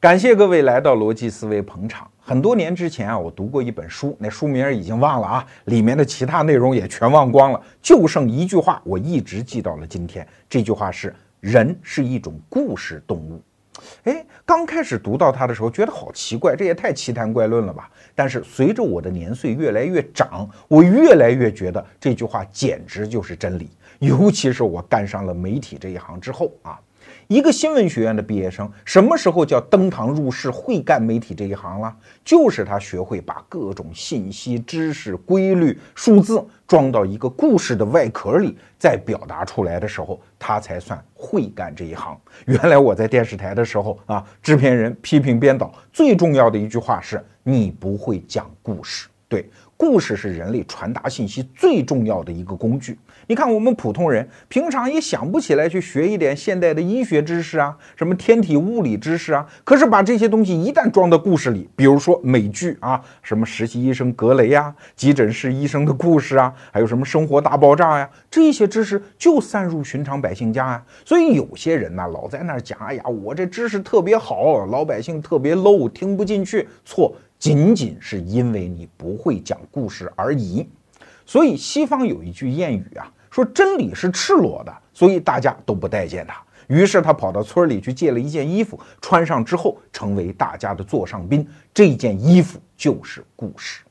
感谢各位来到逻辑思维捧场。很多年之前啊，我读过一本书，那书名已经忘了啊，里面的其他内容也全忘光了，就剩一句话，我一直记到了今天。这句话是：人是一种故事动物。哎，刚开始读到它的时候，觉得好奇怪，这也太奇谈怪论了吧？但是随着我的年岁越来越长，我越来越觉得这句话简直就是真理。尤其是我干上了媒体这一行之后啊。一个新闻学院的毕业生，什么时候叫登堂入室，会干媒体这一行了？就是他学会把各种信息、知识、规律、数字装到一个故事的外壳里，再表达出来的时候，他才算会干这一行。原来我在电视台的时候啊，制片人批评编导最重要的一句话是：你不会讲故事。对。故事是人类传达信息最重要的一个工具。你看，我们普通人平常也想不起来去学一点现代的医学知识啊，什么天体物理知识啊。可是把这些东西一旦装到故事里，比如说美剧啊，什么实习医生格雷呀，急诊室医生的故事啊，还有什么生活大爆炸呀，这些知识就散入寻常百姓家啊。所以有些人呢，老在那儿讲，哎呀，我这知识特别好，老百姓特别 low，听不进去。错。仅仅是因为你不会讲故事而已，所以西方有一句谚语啊，说真理是赤裸的，所以大家都不待见他。于是他跑到村里去借了一件衣服，穿上之后成为大家的座上宾。这件衣服就是故事。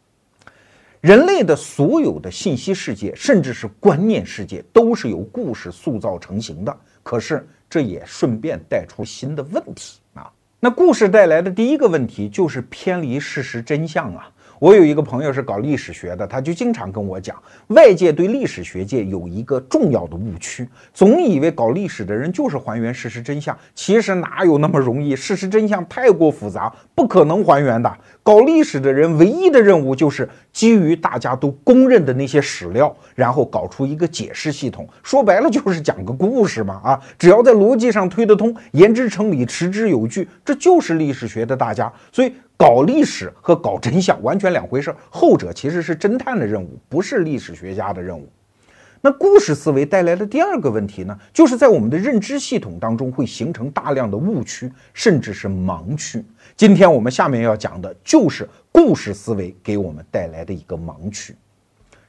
人类的所有的信息世界，甚至是观念世界，都是由故事塑造成型的。可是这也顺便带出新的问题啊。那故事带来的第一个问题就是偏离事实真相啊。我有一个朋友是搞历史学的，他就经常跟我讲，外界对历史学界有一个重要的误区，总以为搞历史的人就是还原事实真相，其实哪有那么容易？事实真相太过复杂，不可能还原的。搞历史的人唯一的任务就是基于大家都公认的那些史料，然后搞出一个解释系统。说白了就是讲个故事嘛，啊，只要在逻辑上推得通，言之成理，持之有据，这就是历史学的大家。所以。搞历史和搞真相完全两回事，后者其实是侦探的任务，不是历史学家的任务。那故事思维带来的第二个问题呢，就是在我们的认知系统当中会形成大量的误区，甚至是盲区。今天我们下面要讲的就是故事思维给我们带来的一个盲区。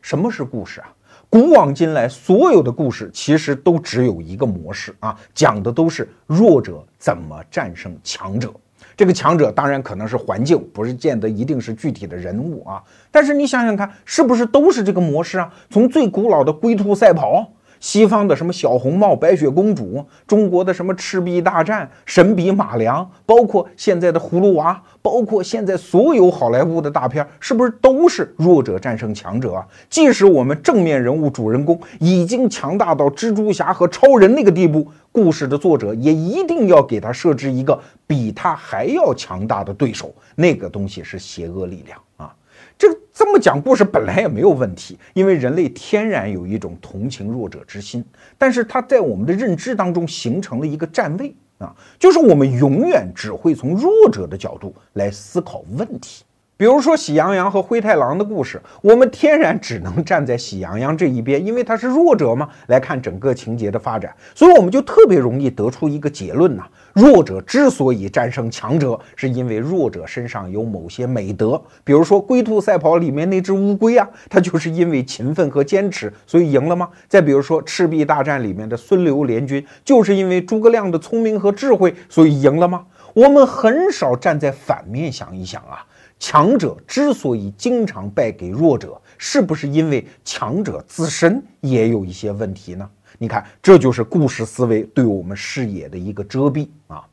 什么是故事啊？古往今来，所有的故事其实都只有一个模式啊，讲的都是弱者怎么战胜强者。这个强者当然可能是环境，不是见得一定是具体的人物啊。但是你想想看，是不是都是这个模式啊？从最古老的龟兔赛跑。西方的什么小红帽、白雪公主，中国的什么赤壁大战、神笔马良，包括现在的葫芦娃，包括现在所有好莱坞的大片，是不是都是弱者战胜强者啊？即使我们正面人物主人公已经强大到蜘蛛侠和超人那个地步，故事的作者也一定要给他设置一个比他还要强大的对手，那个东西是邪恶力量啊。这这么讲故事本来也没有问题，因为人类天然有一种同情弱者之心，但是它在我们的认知当中形成了一个站位啊，就是我们永远只会从弱者的角度来思考问题。比如说《喜羊羊》和灰太狼的故事，我们天然只能站在喜羊羊这一边，因为他是弱者嘛。来看整个情节的发展，所以我们就特别容易得出一个结论呐：弱者之所以战胜强者，是因为弱者身上有某些美德。比如说《龟兔赛跑》里面那只乌龟啊，它就是因为勤奋和坚持，所以赢了吗？再比如说《赤壁大战》里面的孙刘联军，就是因为诸葛亮的聪明和智慧，所以赢了吗？我们很少站在反面想一想啊。强者之所以经常败给弱者，是不是因为强者自身也有一些问题呢？你看，这就是故事思维对我们视野的一个遮蔽啊。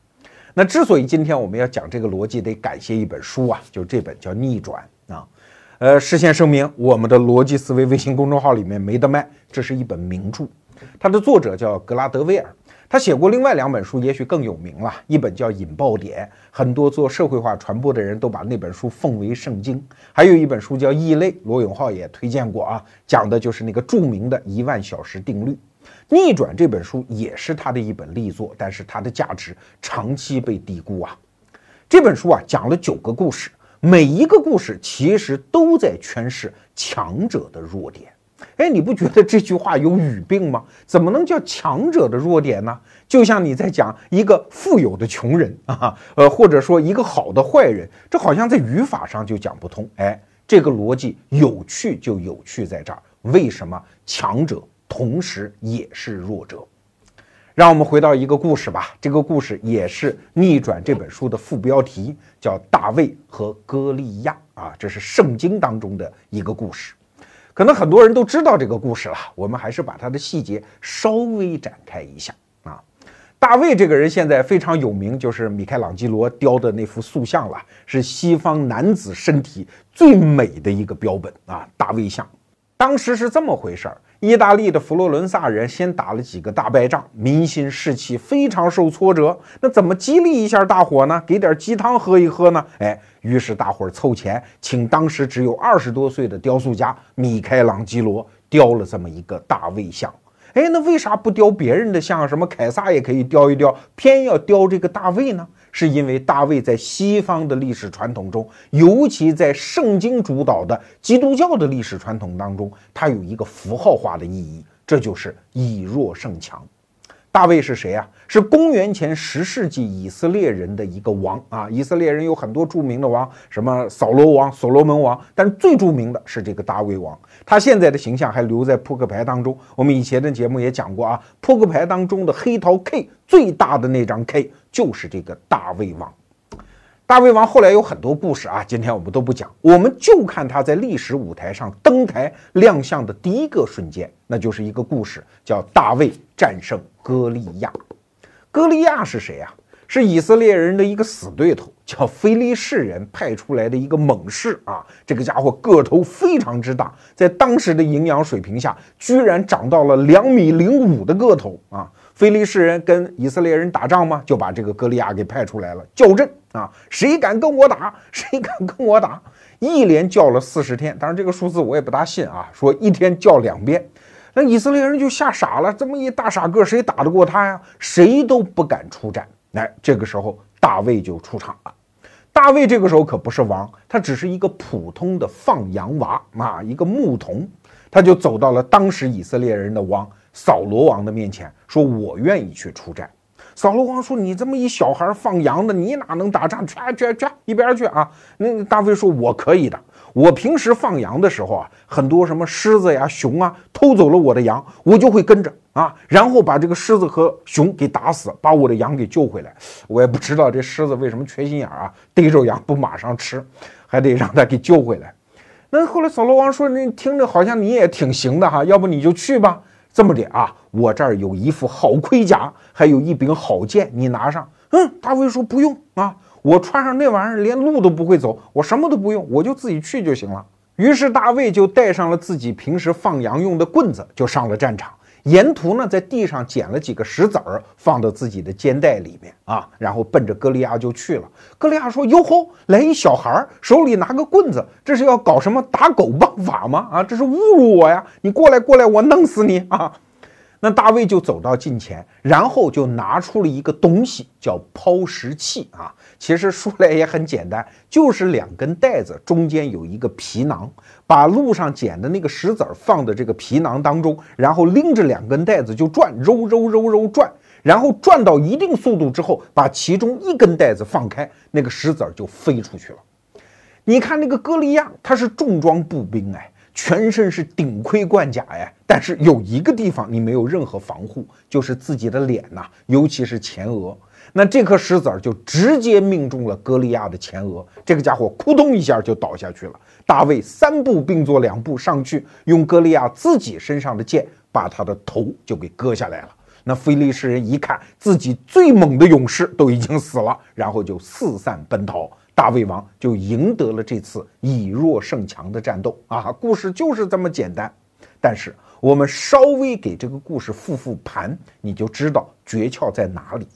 那之所以今天我们要讲这个逻辑，得感谢一本书啊，就是这本叫《逆转》啊。呃，事先声明，我们的逻辑思维微信公众号里面没得卖，这是一本名著，它的作者叫格拉德威尔。他写过另外两本书，也许更有名了。一本叫《引爆点》，很多做社会化传播的人都把那本书奉为圣经。还有一本书叫《异类》，罗永浩也推荐过啊，讲的就是那个著名的一万小时定律。逆转这本书也是他的一本力作，但是它的价值长期被低估啊。这本书啊讲了九个故事，每一个故事其实都在诠释强者的弱点。哎，你不觉得这句话有语病吗？怎么能叫强者的弱点呢？就像你在讲一个富有的穷人啊，呃，或者说一个好的坏人，这好像在语法上就讲不通。哎，这个逻辑有趣就有趣在这儿。为什么强者同时也是弱者？让我们回到一个故事吧。这个故事也是《逆转》这本书的副标题，叫大卫和歌利亚啊，这是圣经当中的一个故事。可能很多人都知道这个故事了，我们还是把它的细节稍微展开一下啊。大卫这个人现在非常有名，就是米开朗基罗雕的那幅塑像了，是西方男子身体最美的一个标本啊，大卫像。当时是这么回事儿。意大利的佛罗伦萨人先打了几个大败仗，民心士气非常受挫折。那怎么激励一下大伙呢？给点鸡汤喝一喝呢？哎，于是大伙凑钱，请当时只有二十多岁的雕塑家米开朗基罗雕了这么一个大卫像。哎，那为啥不雕别人的像？什么凯撒也可以雕一雕，偏要雕这个大卫呢？是因为大卫在西方的历史传统中，尤其在圣经主导的基督教的历史传统当中，它有一个符号化的意义，这就是以弱胜强。大卫是谁啊？是公元前十世纪以色列人的一个王啊！以色列人有很多著名的王，什么扫罗王、所罗门王，但是最著名的是这个大卫王。他现在的形象还留在扑克牌当中。我们以前的节目也讲过啊，扑克牌当中的黑桃 K 最大的那张 K 就是这个大卫王。大卫王后来有很多故事啊，今天我们都不讲，我们就看他在历史舞台上登台亮相的第一个瞬间，那就是一个故事，叫大卫战胜歌利亚。歌利亚是谁啊？是以色列人的一个死对头，叫非利士人派出来的一个猛士啊。这个家伙个头非常之大，在当时的营养水平下，居然长到了两米零五的个头啊。菲利士人跟以色列人打仗吗？就把这个歌利亚给派出来了，叫阵啊！谁敢跟我打？谁敢跟我打？一连叫了四十天，当然这个数字我也不大信啊。说一天叫两遍，那以色列人就吓傻了。这么一大傻个，谁打得过他呀？谁都不敢出战。来，这个时候大卫就出场了。大卫这个时候可不是王，他只是一个普通的放羊娃啊，一个牧童，他就走到了当时以色列人的王。扫罗王的面前说：“我愿意去出战。”扫罗王说：“你这么一小孩放羊的，你哪能打仗？去去去，一边去啊！”那大卫说：“我可以的。我平时放羊的时候啊，很多什么狮子呀、熊啊偷走了我的羊，我就会跟着啊，然后把这个狮子和熊给打死，把我的羊给救回来。我也不知道这狮子为什么缺心眼啊，逮着羊不马上吃，还得让它给救回来。那后来扫罗王说：‘你听着好像你也挺行的哈，要不你就去吧。’这么的啊，我这儿有一副好盔甲，还有一柄好剑，你拿上。嗯，大卫说不用啊，我穿上那玩意儿连路都不会走，我什么都不用，我就自己去就行了。于是大卫就带上了自己平时放羊用的棍子，就上了战场。沿途呢，在地上捡了几个石子儿，放到自己的肩带里面啊，然后奔着歌利亚就去了。歌利亚说：“哟吼，来一小孩儿，手里拿个棍子，这是要搞什么打狗棒法吗？啊，这是侮辱我呀！你过来，过来，我弄死你啊！”那大卫就走到近前，然后就拿出了一个东西，叫抛石器啊。其实说来也很简单，就是两根带子，中间有一个皮囊，把路上捡的那个石子儿放在这个皮囊当中，然后拎着两根带子就转，揉揉揉揉转，然后转到一定速度之后，把其中一根带子放开，那个石子儿就飞出去了。你看那个歌利亚，他是重装步兵哎。全身是顶盔贯甲呀，但是有一个地方你没有任何防护，就是自己的脸呐，尤其是前额。那这颗石子儿就直接命中了歌利亚的前额，这个家伙扑通一下就倒下去了。大卫三步并作两步上去，用歌利亚自己身上的剑把他的头就给割下来了。那菲利士人一看自己最猛的勇士都已经死了，然后就四散奔逃。大卫王就赢得了这次以弱胜强的战斗啊！故事就是这么简单。但是我们稍微给这个故事复复盘，你就知道诀窍在哪里。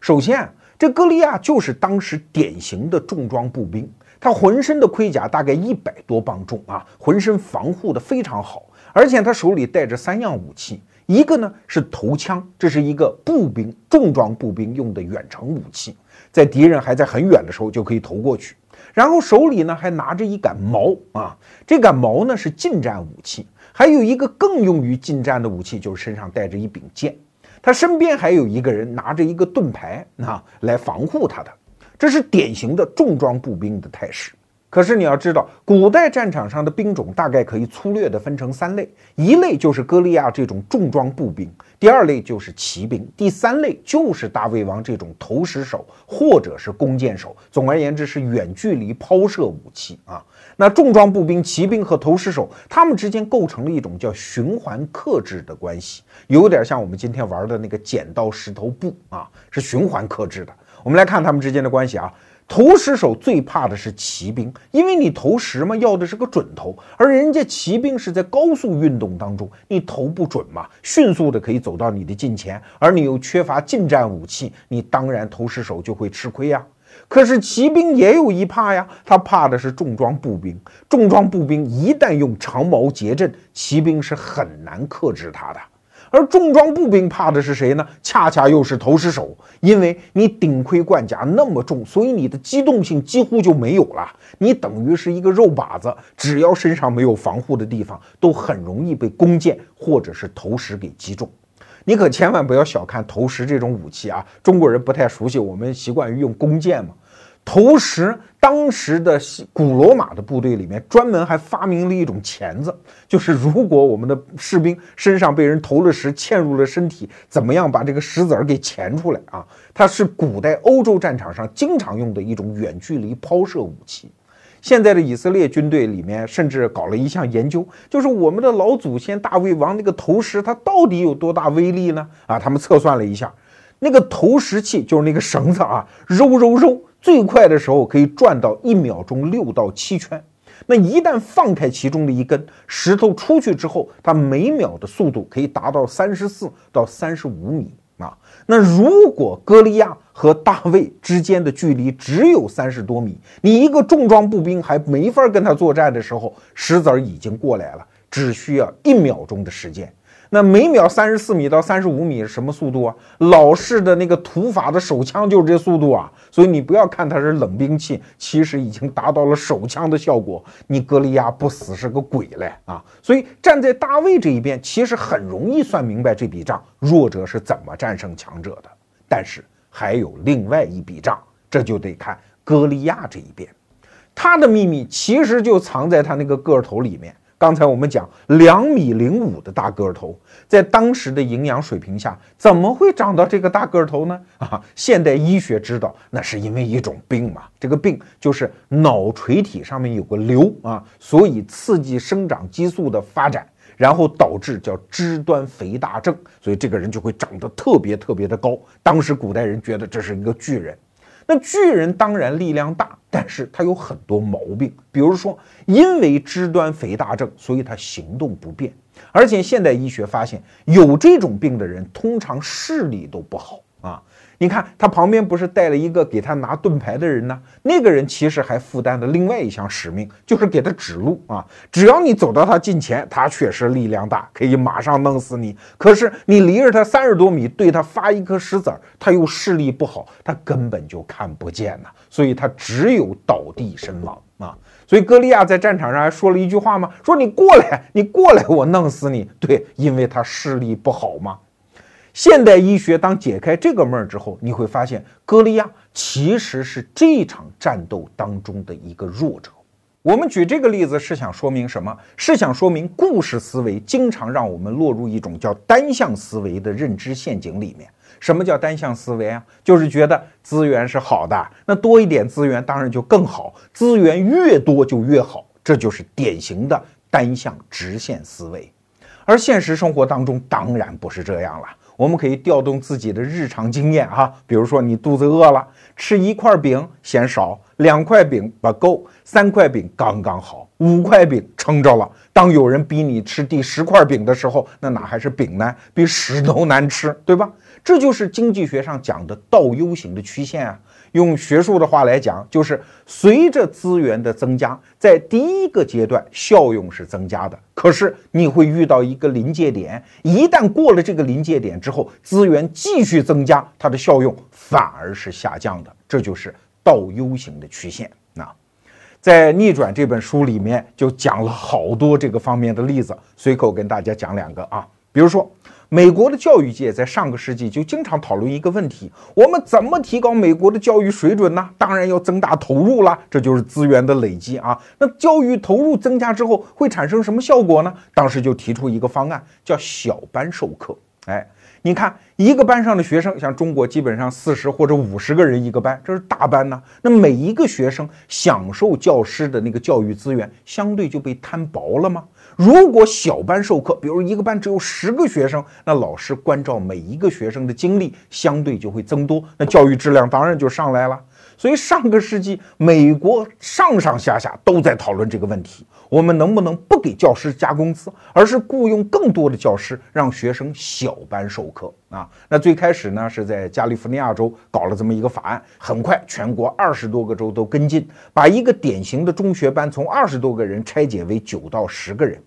首先，这歌利亚就是当时典型的重装步兵，他浑身的盔甲大概一百多磅重啊，浑身防护的非常好，而且他手里带着三样武器，一个呢是头枪，这是一个步兵重装步兵用的远程武器。在敌人还在很远的时候就可以投过去，然后手里呢还拿着一杆矛啊，这杆矛呢是近战武器，还有一个更用于近战的武器，就是身上带着一柄剑。他身边还有一个人拿着一个盾牌啊，来防护他的。这是典型的重装步兵的态势。可是你要知道，古代战场上的兵种大概可以粗略地分成三类：一类就是歌利亚这种重装步兵，第二类就是骑兵，第三类就是大卫王这种投石手或者是弓箭手。总而言之，是远距离抛射武器啊。那重装步兵、骑兵和投石手，他们之间构成了一种叫循环克制的关系，有点像我们今天玩的那个剪刀石头布啊，是循环克制的。我们来看他们之间的关系啊。投石手最怕的是骑兵，因为你投石嘛，要的是个准头，而人家骑兵是在高速运动当中，你投不准嘛，迅速的可以走到你的近前，而你又缺乏近战武器，你当然投石手就会吃亏呀。可是骑兵也有一怕呀，他怕的是重装步兵，重装步兵一旦用长矛结阵，骑兵是很难克制他的。而重装步兵怕的是谁呢？恰恰又是投石手，因为你顶盔贯甲那么重，所以你的机动性几乎就没有了。你等于是一个肉靶子，只要身上没有防护的地方，都很容易被弓箭或者是投石给击中。你可千万不要小看投石这种武器啊！中国人不太熟悉，我们习惯于用弓箭嘛。投石，当时的古罗马的部队里面专门还发明了一种钳子，就是如果我们的士兵身上被人投了石，嵌入了身体，怎么样把这个石子儿给钳出来啊？它是古代欧洲战场上经常用的一种远距离抛射武器。现在的以色列军队里面甚至搞了一项研究，就是我们的老祖先大卫王那个投石，它到底有多大威力呢？啊，他们测算了一下，那个投石器就是那个绳子啊，揉揉揉。最快的时候可以转到一秒钟六到七圈，那一旦放开其中的一根石头出去之后，它每秒的速度可以达到三十四到三十五米啊。那如果歌利亚和大卫之间的距离只有三十多米，你一个重装步兵还没法跟他作战的时候，石子儿已经过来了，只需要一秒钟的时间。那每秒三十四米到三十五米什么速度啊？老式的那个土法的手枪就是这速度啊！所以你不要看它是冷兵器，其实已经达到了手枪的效果。你格利亚不死是个鬼嘞啊！所以站在大卫这一边，其实很容易算明白这笔账，弱者是怎么战胜强者的。但是还有另外一笔账，这就得看歌利亚这一边，他的秘密其实就藏在他那个个头里面。刚才我们讲两米零五的大个头，在当时的营养水平下，怎么会长到这个大个头呢？啊，现代医学知道，那是因为一种病嘛。这个病就是脑垂体上面有个瘤啊，所以刺激生长激素的发展，然后导致叫肢端肥大症，所以这个人就会长得特别特别的高。当时古代人觉得这是一个巨人。那巨人当然力量大，但是他有很多毛病，比如说因为肢端肥大症，所以他行动不便，而且现代医学发现有这种病的人通常视力都不好啊。你看他旁边不是带了一个给他拿盾牌的人呢？那个人其实还负担了另外一项使命，就是给他指路啊。只要你走到他近前，他确实力量大，可以马上弄死你。可是你离着他三十多米，对他发一颗石子儿，他又视力不好，他根本就看不见呐。所以他只有倒地身亡啊。所以歌利亚在战场上还说了一句话吗？说你过来，你过来，我弄死你。对，因为他视力不好嘛。现代医学当解开这个闷儿之后，你会发现歌利亚其实是这场战斗当中的一个弱者。我们举这个例子是想说明什么？是想说明故事思维经常让我们落入一种叫单向思维的认知陷阱里面。什么叫单向思维啊？就是觉得资源是好的，那多一点资源当然就更好，资源越多就越好，这就是典型的单向直线思维。而现实生活当中当然不是这样了。我们可以调动自己的日常经验哈，比如说你肚子饿了，吃一块饼嫌少，两块饼不够，三块饼刚刚好，五块饼撑着了。当有人逼你吃第十块饼的时候，那哪还是饼呢？比屎都难吃，对吧？这就是经济学上讲的倒 U 型的曲线啊。用学术的话来讲，就是随着资源的增加，在第一个阶段效用是增加的，可是你会遇到一个临界点，一旦过了这个临界点之后，资源继续增加，它的效用反而是下降的，这就是倒 U 型的曲线。那在《逆转》这本书里面就讲了好多这个方面的例子，随口跟大家讲两个啊，比如说。美国的教育界在上个世纪就经常讨论一个问题：我们怎么提高美国的教育水准呢？当然要增大投入啦，这就是资源的累积啊。那教育投入增加之后会产生什么效果呢？当时就提出一个方案，叫小班授课。哎，你看一个班上的学生，像中国基本上四十或者五十个人一个班，这是大班呢。那每一个学生享受教师的那个教育资源，相对就被摊薄了吗？如果小班授课，比如一个班只有十个学生，那老师关照每一个学生的精力相对就会增多，那教育质量当然就上来了。所以上个世纪，美国上上下下都在讨论这个问题：我们能不能不给教师加工资，而是雇佣更多的教师，让学生小班授课啊？那最开始呢，是在加利福尼亚州搞了这么一个法案，很快全国二十多个州都跟进，把一个典型的中学班从二十多个人拆解为九到十个人。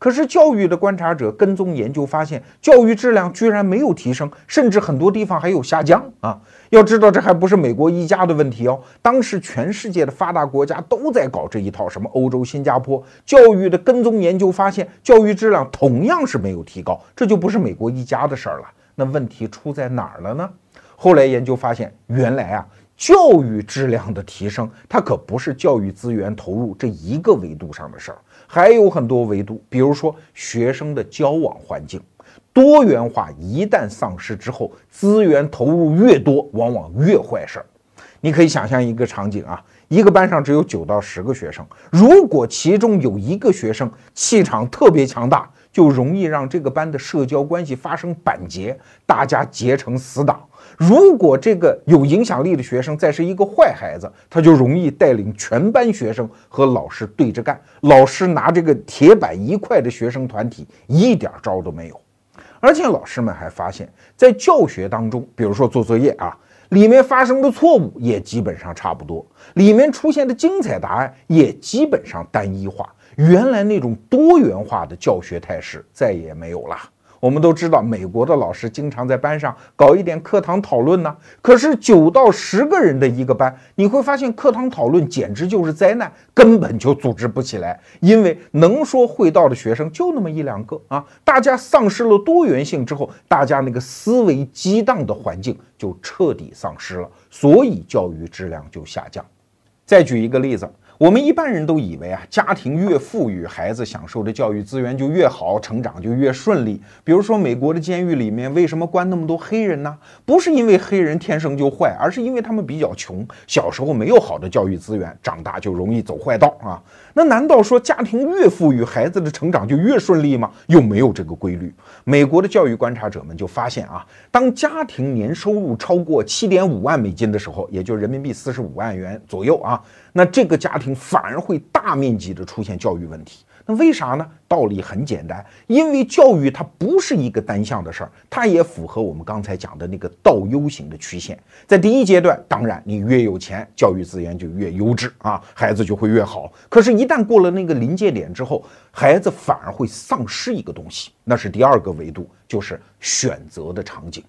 可是教育的观察者跟踪研究发现，教育质量居然没有提升，甚至很多地方还有下降啊！要知道，这还不是美国一家的问题哦。当时全世界的发达国家都在搞这一套，什么欧洲、新加坡教育的跟踪研究发现，教育质量同样是没有提高，这就不是美国一家的事儿了。那问题出在哪儿了呢？后来研究发现，原来啊，教育质量的提升，它可不是教育资源投入这一个维度上的事儿。还有很多维度，比如说学生的交往环境多元化，一旦丧失之后，资源投入越多，往往越坏事儿。你可以想象一个场景啊，一个班上只有九到十个学生，如果其中有一个学生气场特别强大，就容易让这个班的社交关系发生板结，大家结成死党。如果这个有影响力的学生再是一个坏孩子，他就容易带领全班学生和老师对着干，老师拿这个铁板一块的学生团体一点招都没有。而且老师们还发现，在教学当中，比如说做作业啊，里面发生的错误也基本上差不多，里面出现的精彩答案也基本上单一化，原来那种多元化的教学态势再也没有了。我们都知道，美国的老师经常在班上搞一点课堂讨论呢。可是九到十个人的一个班，你会发现课堂讨论简直就是灾难，根本就组织不起来。因为能说会道的学生就那么一两个啊，大家丧失了多元性之后，大家那个思维激荡的环境就彻底丧失了，所以教育质量就下降。再举一个例子。我们一般人都以为啊，家庭越富裕，孩子享受的教育资源就越好，成长就越顺利。比如说，美国的监狱里面为什么关那么多黑人呢？不是因为黑人天生就坏，而是因为他们比较穷，小时候没有好的教育资源，长大就容易走坏道啊。那难道说家庭越富裕，孩子的成长就越顺利吗？又没有这个规律。美国的教育观察者们就发现啊，当家庭年收入超过七点五万美金的时候，也就是人民币四十五万元左右啊。那这个家庭反而会大面积的出现教育问题，那为啥呢？道理很简单，因为教育它不是一个单向的事儿，它也符合我们刚才讲的那个倒 U 型的曲线。在第一阶段，当然你越有钱，教育资源就越优质啊，孩子就会越好。可是，一旦过了那个临界点之后，孩子反而会丧失一个东西，那是第二个维度，就是选择的场景。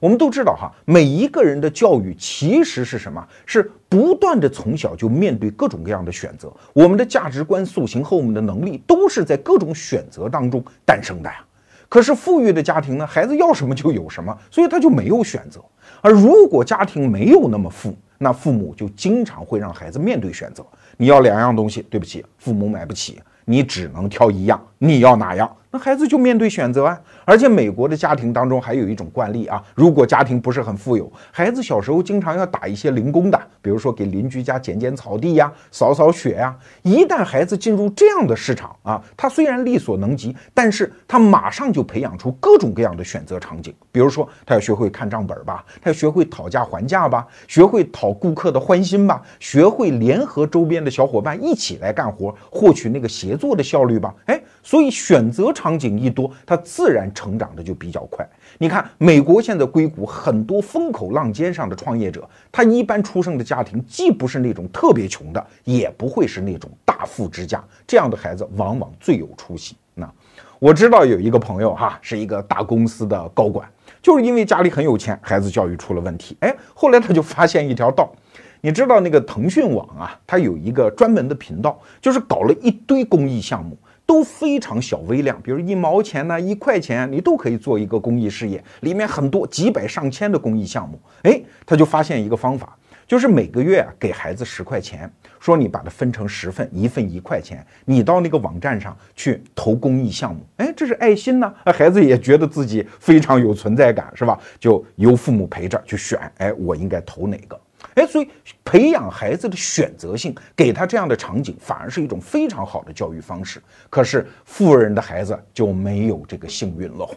我们都知道哈，每一个人的教育其实是什么？是不断的从小就面对各种各样的选择。我们的价值观塑形和我们的能力都是在各种选择当中诞生的呀。可是富裕的家庭呢，孩子要什么就有什么，所以他就没有选择。而如果家庭没有那么富，那父母就经常会让孩子面对选择。你要两样东西，对不起，父母买不起，你只能挑一样，你要哪样？那孩子就面对选择啊。而且美国的家庭当中还有一种惯例啊，如果家庭不是很富有，孩子小时候经常要打一些零工的，比如说给邻居家剪剪草地呀、扫扫雪呀。一旦孩子进入这样的市场啊，他虽然力所能及，但是他马上就培养出各种各样的选择场景。比如说，他要学会看账本吧，他要学会讨价还价吧，学会讨顾客的欢心吧，学会联合周边的小伙伴一起来干活，获取那个协作的效率吧。哎，所以选择场场景一多，他自然。成长的就比较快。你看，美国现在硅谷很多风口浪尖上的创业者，他一般出生的家庭既不是那种特别穷的，也不会是那种大富之家。这样的孩子往往最有出息。那我知道有一个朋友哈，是一个大公司的高管，就是因为家里很有钱，孩子教育出了问题。哎，后来他就发现一条道。你知道那个腾讯网啊，它有一个专门的频道，就是搞了一堆公益项目，都非常小微量，比如一毛钱呢、一块钱，你都可以做一个公益事业，里面很多几百上千的公益项目。哎，他就发现一个方法，就是每个月啊给孩子十块钱，说你把它分成十份，一份一块钱，你到那个网站上去投公益项目。哎，这是爱心呢，孩子也觉得自己非常有存在感，是吧？就由父母陪着去选，哎，我应该投哪个？哎，所以培养孩子的选择性，给他这样的场景，反而是一种非常好的教育方式。可是富人的孩子就没有这个幸运喽。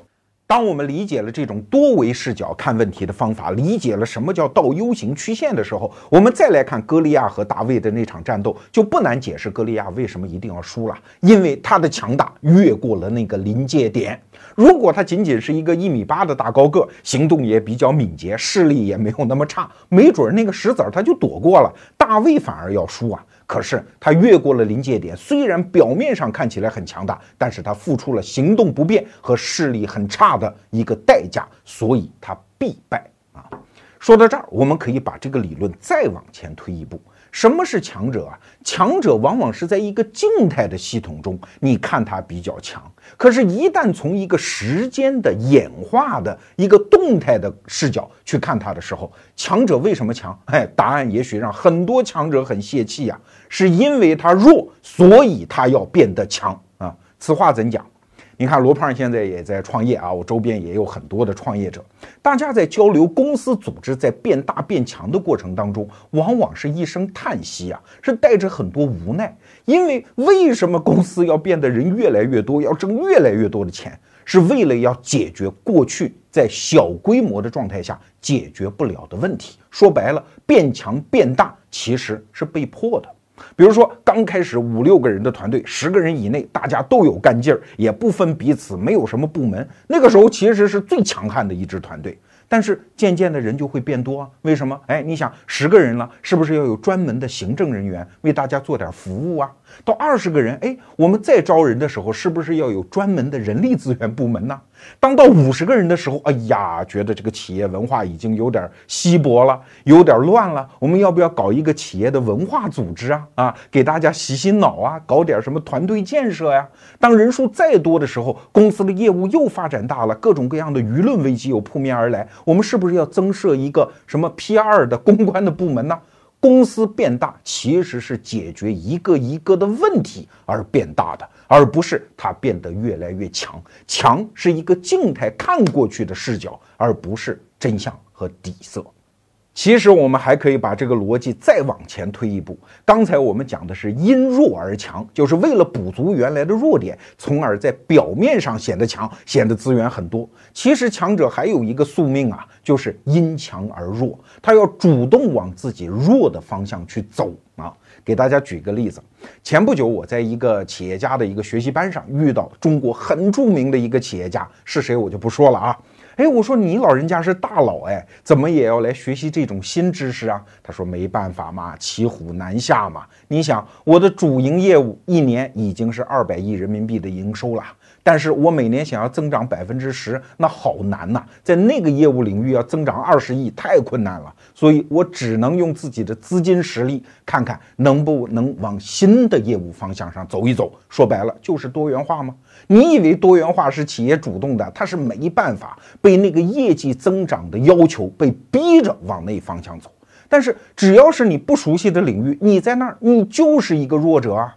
当我们理解了这种多维视角看问题的方法，理解了什么叫倒 U 型曲线的时候，我们再来看歌利亚和大卫的那场战斗，就不难解释歌利亚为什么一定要输了，因为他的强大越过了那个临界点。如果他仅仅是一个一米八的大高个，行动也比较敏捷，视力也没有那么差，没准那个石子儿他就躲过了，大卫反而要输啊。可是他越过了临界点，虽然表面上看起来很强大，但是他付出了行动不便和视力很差的一个代价，所以他必败啊。说到这儿，我们可以把这个理论再往前推一步。什么是强者啊？强者往往是在一个静态的系统中，你看他比较强。可是，一旦从一个时间的演化的一个动态的视角去看他的时候，强者为什么强？哎，答案也许让很多强者很泄气呀，是因为他弱，所以他要变得强啊。此话怎讲？你看罗胖现在也在创业啊，我周边也有很多的创业者，大家在交流公司组织在变大变强的过程当中，往往是一声叹息啊，是带着很多无奈。因为为什么公司要变得人越来越多，要挣越来越多的钱，是为了要解决过去在小规模的状态下解决不了的问题。说白了，变强变大其实是被迫的。比如说，刚开始五六个人的团队，十个人以内，大家都有干劲儿，也不分彼此，没有什么部门。那个时候其实是最强悍的一支团队。但是渐渐的人就会变多啊？为什么？哎，你想十个人了，是不是要有专门的行政人员为大家做点服务啊？到二十个人，哎，我们再招人的时候，是不是要有专门的人力资源部门呢？当到五十个人的时候，哎呀，觉得这个企业文化已经有点稀薄了，有点乱了。我们要不要搞一个企业的文化组织啊？啊，给大家洗洗脑啊，搞点什么团队建设呀？当人数再多的时候，公司的业务又发展大了，各种各样的舆论危机又扑面而来，我们是不是要增设一个什么 PR 的公关的部门呢？公司变大其实是解决一个一个的问题而变大的，而不是它变得越来越强。强是一个静态看过去的视角，而不是真相和底色。其实我们还可以把这个逻辑再往前推一步。刚才我们讲的是因弱而强，就是为了补足原来的弱点，从而在表面上显得强，显得资源很多。其实强者还有一个宿命啊，就是因强而弱，他要主动往自己弱的方向去走啊。给大家举个例子，前不久我在一个企业家的一个学习班上遇到中国很著名的一个企业家，是谁我就不说了啊。哎，我说你老人家是大佬哎，怎么也要来学习这种新知识啊？他说没办法嘛，骑虎难下嘛。你想，我的主营业务一年已经是二百亿人民币的营收了，但是我每年想要增长百分之十，那好难呐，在那个业务领域要增长二十亿太困难了，所以我只能用自己的资金实力，看看能不能往新的业务方向上走一走。说白了就是多元化吗？你以为多元化是企业主动的？它是没办法被那个业绩增长的要求被逼着往那方向走。但是只要是你不熟悉的领域，你在那儿，你就是一个弱者啊。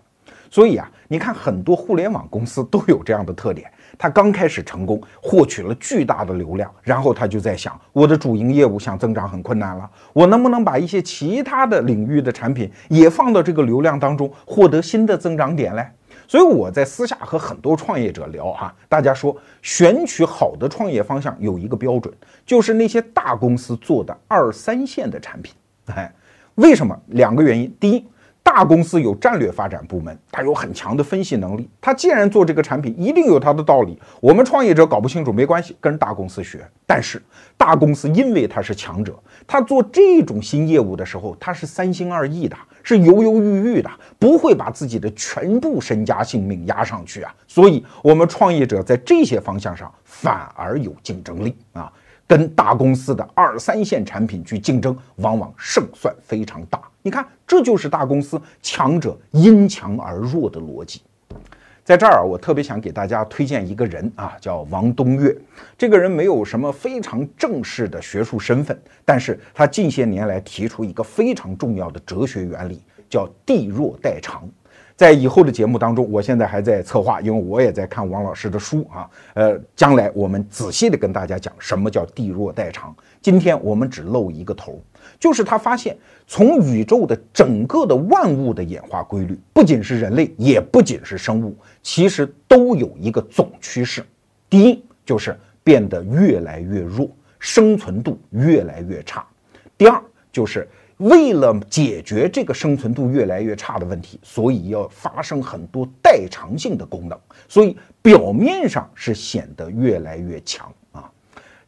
所以啊，你看很多互联网公司都有这样的特点：他刚开始成功，获取了巨大的流量，然后他就在想，我的主营业务想增长很困难了，我能不能把一些其他的领域的产品也放到这个流量当中，获得新的增长点嘞？所以我在私下和很多创业者聊哈，大家说选取好的创业方向有一个标准，就是那些大公司做的二三线的产品。哎，为什么？两个原因。第一，大公司有战略发展部门，它有很强的分析能力。它既然做这个产品，一定有它的道理。我们创业者搞不清楚没关系，跟大公司学。但是大公司因为它是强者，它做这种新业务的时候，它是三心二意的。是犹犹豫豫的，不会把自己的全部身家性命压上去啊！所以，我们创业者在这些方向上反而有竞争力啊！跟大公司的二三线产品去竞争，往往胜算非常大。你看，这就是大公司强者因强而弱的逻辑。在这儿，我特别想给大家推荐一个人啊，叫王东岳。这个人没有什么非常正式的学术身份，但是他近些年来提出一个非常重要的哲学原理，叫地弱代偿。在以后的节目当中，我现在还在策划，因为我也在看王老师的书啊。呃，将来我们仔细的跟大家讲什么叫地弱代偿。今天我们只露一个头，就是他发现从宇宙的整个的万物的演化规律，不仅是人类，也不仅是生物，其实都有一个总趋势。第一就是变得越来越弱，生存度越来越差。第二就是。为了解决这个生存度越来越差的问题，所以要发生很多代偿性的功能，所以表面上是显得越来越强啊。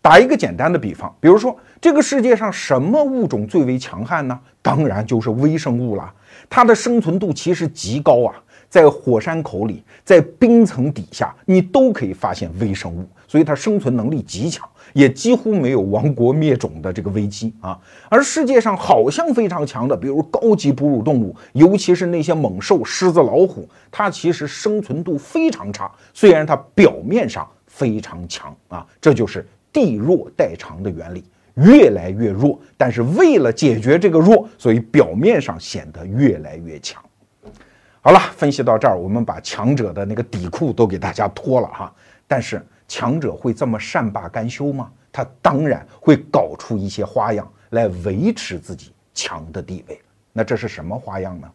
打一个简单的比方，比如说这个世界上什么物种最为强悍呢？当然就是微生物了，它的生存度其实极高啊。在火山口里，在冰层底下，你都可以发现微生物，所以它生存能力极强，也几乎没有亡国灭种的这个危机啊。而世界上好像非常强的，比如高级哺乳动物，尤其是那些猛兽，狮子、老虎，它其实生存度非常差，虽然它表面上非常强啊。这就是地弱代偿的原理，越来越弱，但是为了解决这个弱，所以表面上显得越来越强。好了，分析到这儿，我们把强者的那个底裤都给大家脱了哈。但是强者会这么善罢甘休吗？他当然会搞出一些花样来维持自己强的地位。那这是什么花样呢？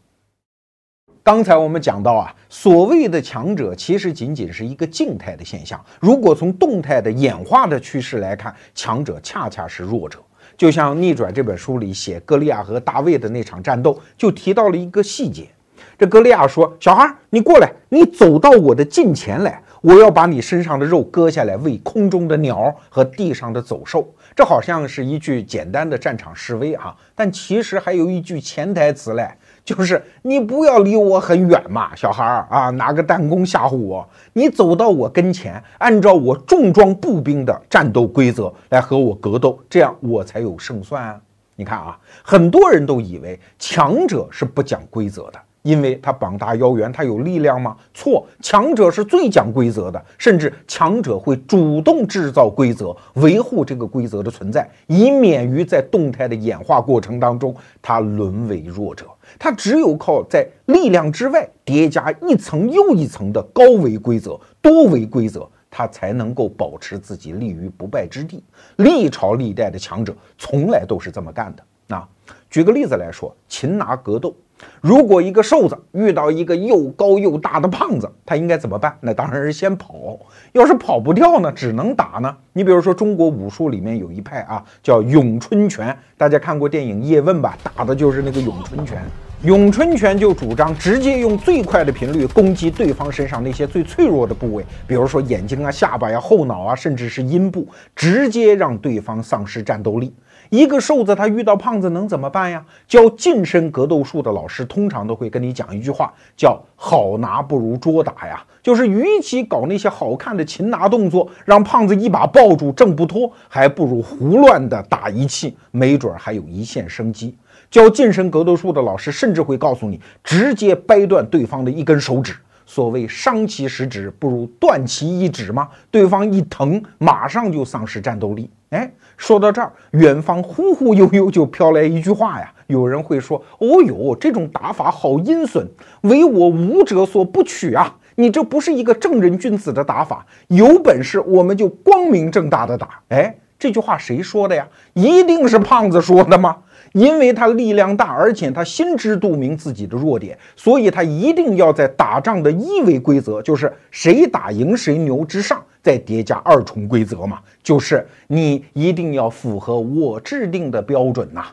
刚才我们讲到啊，所谓的强者其实仅仅是一个静态的现象。如果从动态的演化的趋势来看，强者恰恰是弱者。就像《逆转》这本书里写歌利亚和大卫的那场战斗，就提到了一个细节。这格利亚说：“小孩，你过来，你走到我的近前来，我要把你身上的肉割下来喂空中的鸟和地上的走兽。”这好像是一句简单的战场示威啊，但其实还有一句潜台词嘞，就是你不要离我很远嘛，小孩儿啊，拿个弹弓吓唬我，你走到我跟前，按照我重装步兵的战斗规则来和我格斗，这样我才有胜算啊！你看啊，很多人都以为强者是不讲规则的。因为他膀大腰圆，他有力量吗？错，强者是最讲规则的，甚至强者会主动制造规则，维护这个规则的存在，以免于在动态的演化过程当中他沦为弱者。他只有靠在力量之外叠加一层又一层的高维规则、多维规则，他才能够保持自己立于不败之地。历朝历代的强者从来都是这么干的。那举个例子来说，擒拿格斗。如果一个瘦子遇到一个又高又大的胖子，他应该怎么办？那当然是先跑。要是跑不掉呢，只能打呢。你比如说，中国武术里面有一派啊，叫咏春拳。大家看过电影《叶问》吧？打的就是那个咏春拳。咏春拳就主张直接用最快的频率攻击对方身上那些最脆弱的部位，比如说眼睛啊、下巴呀、后脑啊，甚至是阴部，直接让对方丧失战斗力。一个瘦子他遇到胖子能怎么办呀？教近身格斗术的老师通常都会跟你讲一句话，叫“好拿不如捉打”呀。就是与其搞那些好看的擒拿动作，让胖子一把抱住挣不脱，还不如胡乱的打一气，没准还有一线生机。教近身格斗术的老师甚至会告诉你，直接掰断对方的一根手指。所谓伤其十指，不如断其一指吗？对方一疼，马上就丧失战斗力。哎，说到这儿，远方忽忽悠悠就飘来一句话呀。有人会说：“哦呦，这种打法好阴损，唯我武者所不取啊！你这不是一个正人君子的打法。有本事我们就光明正大的打。”哎，这句话谁说的呀？一定是胖子说的吗？因为他力量大，而且他心知肚明自己的弱点，所以他一定要在打仗的一维规则，就是谁打赢谁牛之上，再叠加二重规则嘛，就是你一定要符合我制定的标准呐。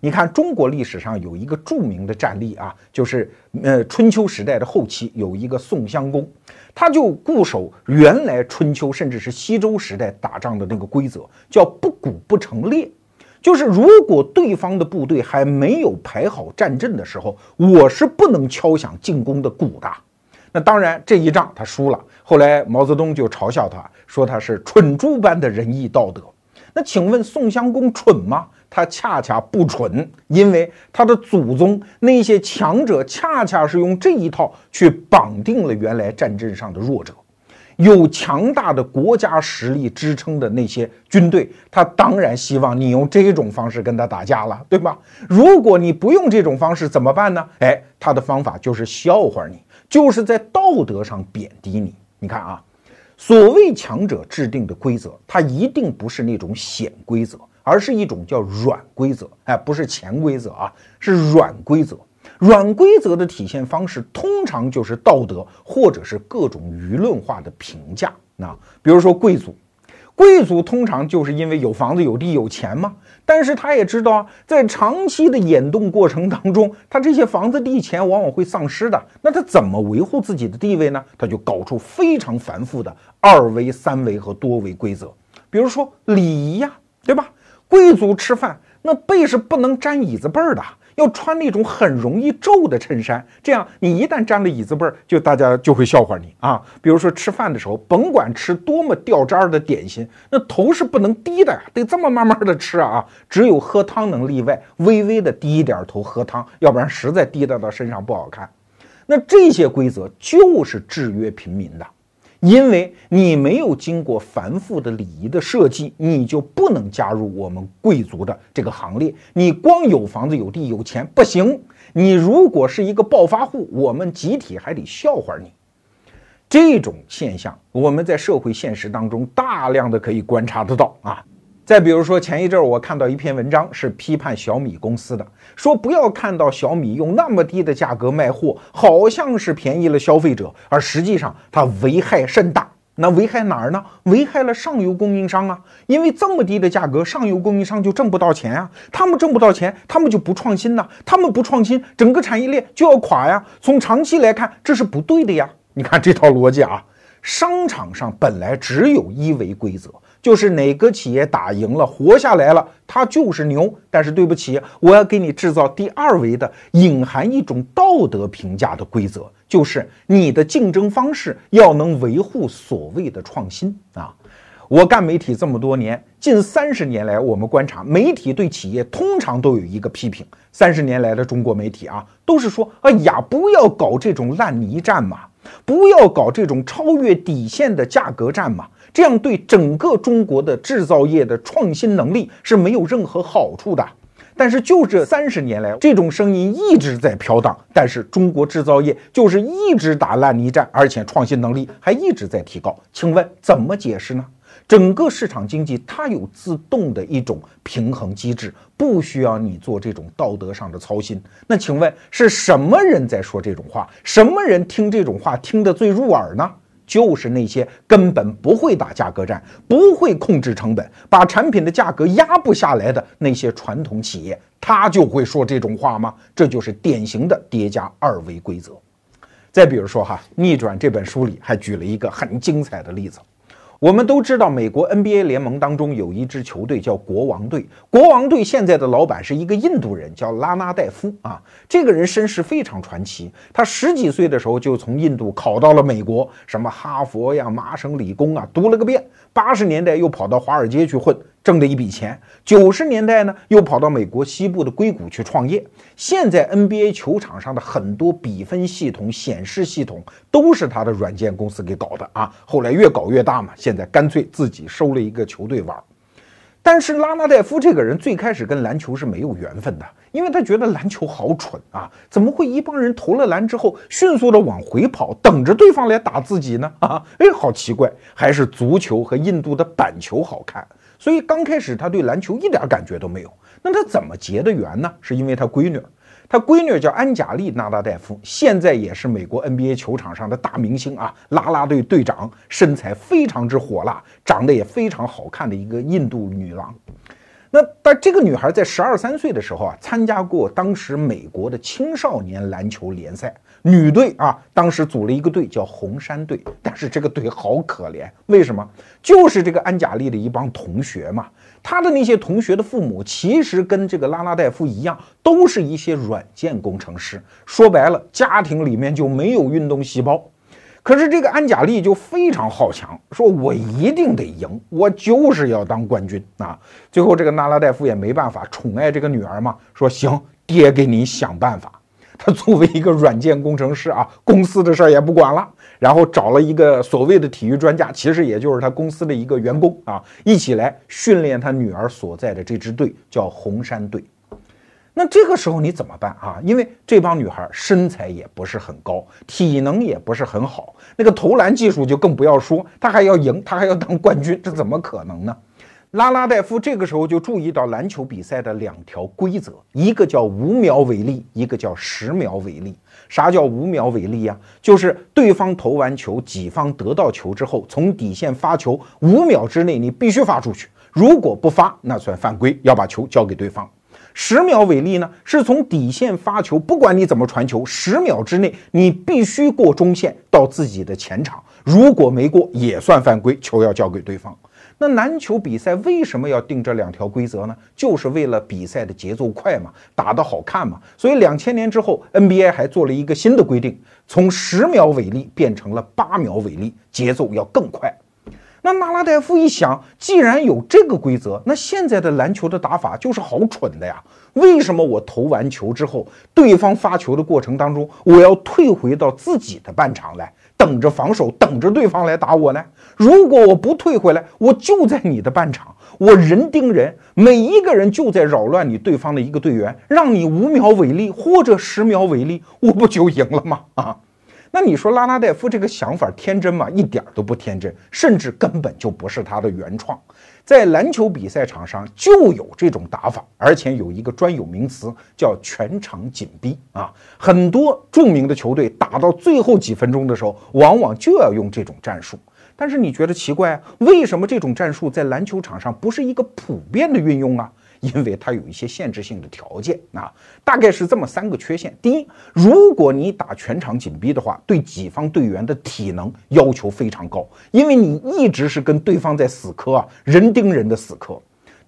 你看中国历史上有一个著名的战例啊，就是呃春秋时代的后期有一个宋襄公，他就固守原来春秋甚至是西周时代打仗的那个规则，叫不鼓不成列。就是如果对方的部队还没有排好战阵的时候，我是不能敲响进攻的鼓的。那当然，这一仗他输了。后来毛泽东就嘲笑他，说他是蠢猪般的仁义道德。那请问宋襄公蠢吗？他恰恰不蠢，因为他的祖宗那些强者恰恰是用这一套去绑定了原来战阵上的弱者。有强大的国家实力支撑的那些军队，他当然希望你用这种方式跟他打架了，对吧？如果你不用这种方式怎么办呢？哎，他的方法就是笑话你，就是在道德上贬低你。你看啊，所谓强者制定的规则，它一定不是那种显规则，而是一种叫软规则。哎，不是潜规则啊，是软规则。软规则的体现方式，通常就是道德，或者是各种舆论化的评价。那比如说贵族，贵族通常就是因为有房子、有地、有钱嘛。但是他也知道啊，在长期的演动过程当中，他这些房子、地、钱往往会丧失的。那他怎么维护自己的地位呢？他就搞出非常繁复的二维、三维和多维规则。比如说礼仪呀，对吧？贵族吃饭那背是不能沾椅子背儿的。要穿那种很容易皱的衬衫，这样你一旦沾了椅子背儿，就大家就会笑话你啊。比如说吃饭的时候，甭管吃多么掉渣儿的点心，那头是不能低的呀，得这么慢慢的吃啊。只有喝汤能例外，微微的低一点头喝汤，要不然实在低到到身上不好看。那这些规则就是制约平民的。因为你没有经过繁复的礼仪的设计，你就不能加入我们贵族的这个行列。你光有房子、有地、有钱不行。你如果是一个暴发户，我们集体还得笑话你。这种现象，我们在社会现实当中大量的可以观察得到啊。再比如说，前一阵儿我看到一篇文章，是批判小米公司的，说不要看到小米用那么低的价格卖货，好像是便宜了消费者，而实际上它危害甚大。那危害哪儿呢？危害了上游供应商啊，因为这么低的价格，上游供应商就挣不到钱啊，他们挣不到钱，他们就不创新呐，他们不创新，整个产业链就要垮呀。从长期来看，这是不对的呀。你看这套逻辑啊，商场上本来只有一维规则。就是哪个企业打赢了、活下来了，它就是牛。但是对不起，我要给你制造第二维的、隐含一种道德评价的规则，就是你的竞争方式要能维护所谓的创新啊。我干媒体这么多年，近三十年来，我们观察媒体对企业通常都有一个批评。三十年来的中国媒体啊，都是说：哎呀，不要搞这种烂泥战嘛，不要搞这种超越底线的价格战嘛。这样对整个中国的制造业的创新能力是没有任何好处的。但是就这三十年来，这种声音一直在飘荡。但是中国制造业就是一直打烂泥战，而且创新能力还一直在提高。请问怎么解释呢？整个市场经济它有自动的一种平衡机制，不需要你做这种道德上的操心。那请问是什么人在说这种话？什么人听这种话听得最入耳呢？就是那些根本不会打价格战、不会控制成本、把产品的价格压不下来的那些传统企业，他就会说这种话吗？这就是典型的叠加二维规则。再比如说哈，《逆转》这本书里还举了一个很精彩的例子。我们都知道，美国 NBA 联盟当中有一支球队叫国王队。国王队现在的老板是一个印度人，叫拉纳戴夫啊。这个人身世非常传奇。他十几岁的时候就从印度考到了美国，什么哈佛呀、麻省理工啊，读了个遍。八十年代又跑到华尔街去混。挣了一笔钱，九十年代呢又跑到美国西部的硅谷去创业。现在 NBA 球场上的很多比分系统、显示系统都是他的软件公司给搞的啊。后来越搞越大嘛，现在干脆自己收了一个球队玩。但是拉纳戴夫这个人最开始跟篮球是没有缘分的，因为他觉得篮球好蠢啊，怎么会一帮人投了篮之后迅速的往回跑，等着对方来打自己呢？啊，哎，好奇怪，还是足球和印度的板球好看。所以刚开始他对篮球一点感觉都没有。那他怎么结的缘呢？是因为他闺女，他闺女叫安贾丽·纳达戴夫，现在也是美国 NBA 球场上的大明星啊，啦啦队队长，身材非常之火辣，长得也非常好看的一个印度女郎。那但这个女孩在十二三岁的时候啊，参加过当时美国的青少年篮球联赛。女队啊，当时组了一个队叫红山队，但是这个队好可怜，为什么？就是这个安贾丽的一帮同学嘛，她的那些同学的父母其实跟这个拉拉戴夫一样，都是一些软件工程师，说白了，家庭里面就没有运动细胞。可是这个安贾利就非常好强，说我一定得赢，我就是要当冠军啊！最后这个纳拉代夫也没办法，宠爱这个女儿嘛，说行，爹给你想办法。他作为一个软件工程师啊，公司的事儿也不管了，然后找了一个所谓的体育专家，其实也就是他公司的一个员工啊，一起来训练他女儿所在的这支队，叫红山队。那这个时候你怎么办啊？因为这帮女孩身材也不是很高，体能也不是很好，那个投篮技术就更不要说，她还要赢，她还要当冠军，这怎么可能呢？拉拉戴夫这个时候就注意到篮球比赛的两条规则，一个叫五秒违例，一个叫十秒违例。啥叫五秒违例呀？就是对方投完球，己方得到球之后，从底线发球五秒之内你必须发出去，如果不发，那算犯规，要把球交给对方。十秒违例呢，是从底线发球，不管你怎么传球，十秒之内你必须过中线到自己的前场，如果没过也算犯规，球要交给对方。那篮球比赛为什么要定这两条规则呢？就是为了比赛的节奏快嘛，打得好看嘛。所以两千年之后，NBA 还做了一个新的规定，从十秒违例变成了八秒违例，节奏要更快。那纳拉代夫一想，既然有这个规则，那现在的篮球的打法就是好蠢的呀！为什么我投完球之后，对方发球的过程当中，我要退回到自己的半场来，等着防守，等着对方来打我呢？如果我不退回来，我就在你的半场，我人盯人，每一个人就在扰乱你对方的一个队员，让你五秒违例或者十秒违例，我不就赢了吗？啊！那你说拉拉代夫这个想法天真吗？一点都不天真，甚至根本就不是他的原创。在篮球比赛场上就有这种打法，而且有一个专有名词叫全场紧逼啊。很多著名的球队打到最后几分钟的时候，往往就要用这种战术。但是你觉得奇怪啊？为什么这种战术在篮球场上不是一个普遍的运用啊？因为它有一些限制性的条件啊，大概是这么三个缺陷。第一，如果你打全场紧逼的话，对己方队员的体能要求非常高，因为你一直是跟对方在死磕啊，人盯人的死磕。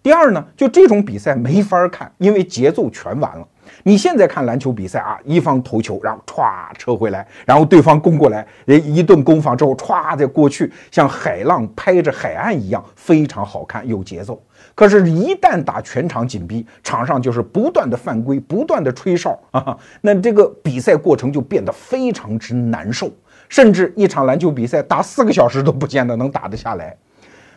第二呢，就这种比赛没法看，因为节奏全完了。你现在看篮球比赛啊，一方投球，然后歘撤回来，然后对方攻过来，一一顿攻防之后，歘再过去，像海浪拍着海岸一样，非常好看，有节奏。可是，一旦打全场紧逼，场上就是不断的犯规，不断的吹哨 啊，那这个比赛过程就变得非常之难受，甚至一场篮球比赛打四个小时都不见得能打得下来。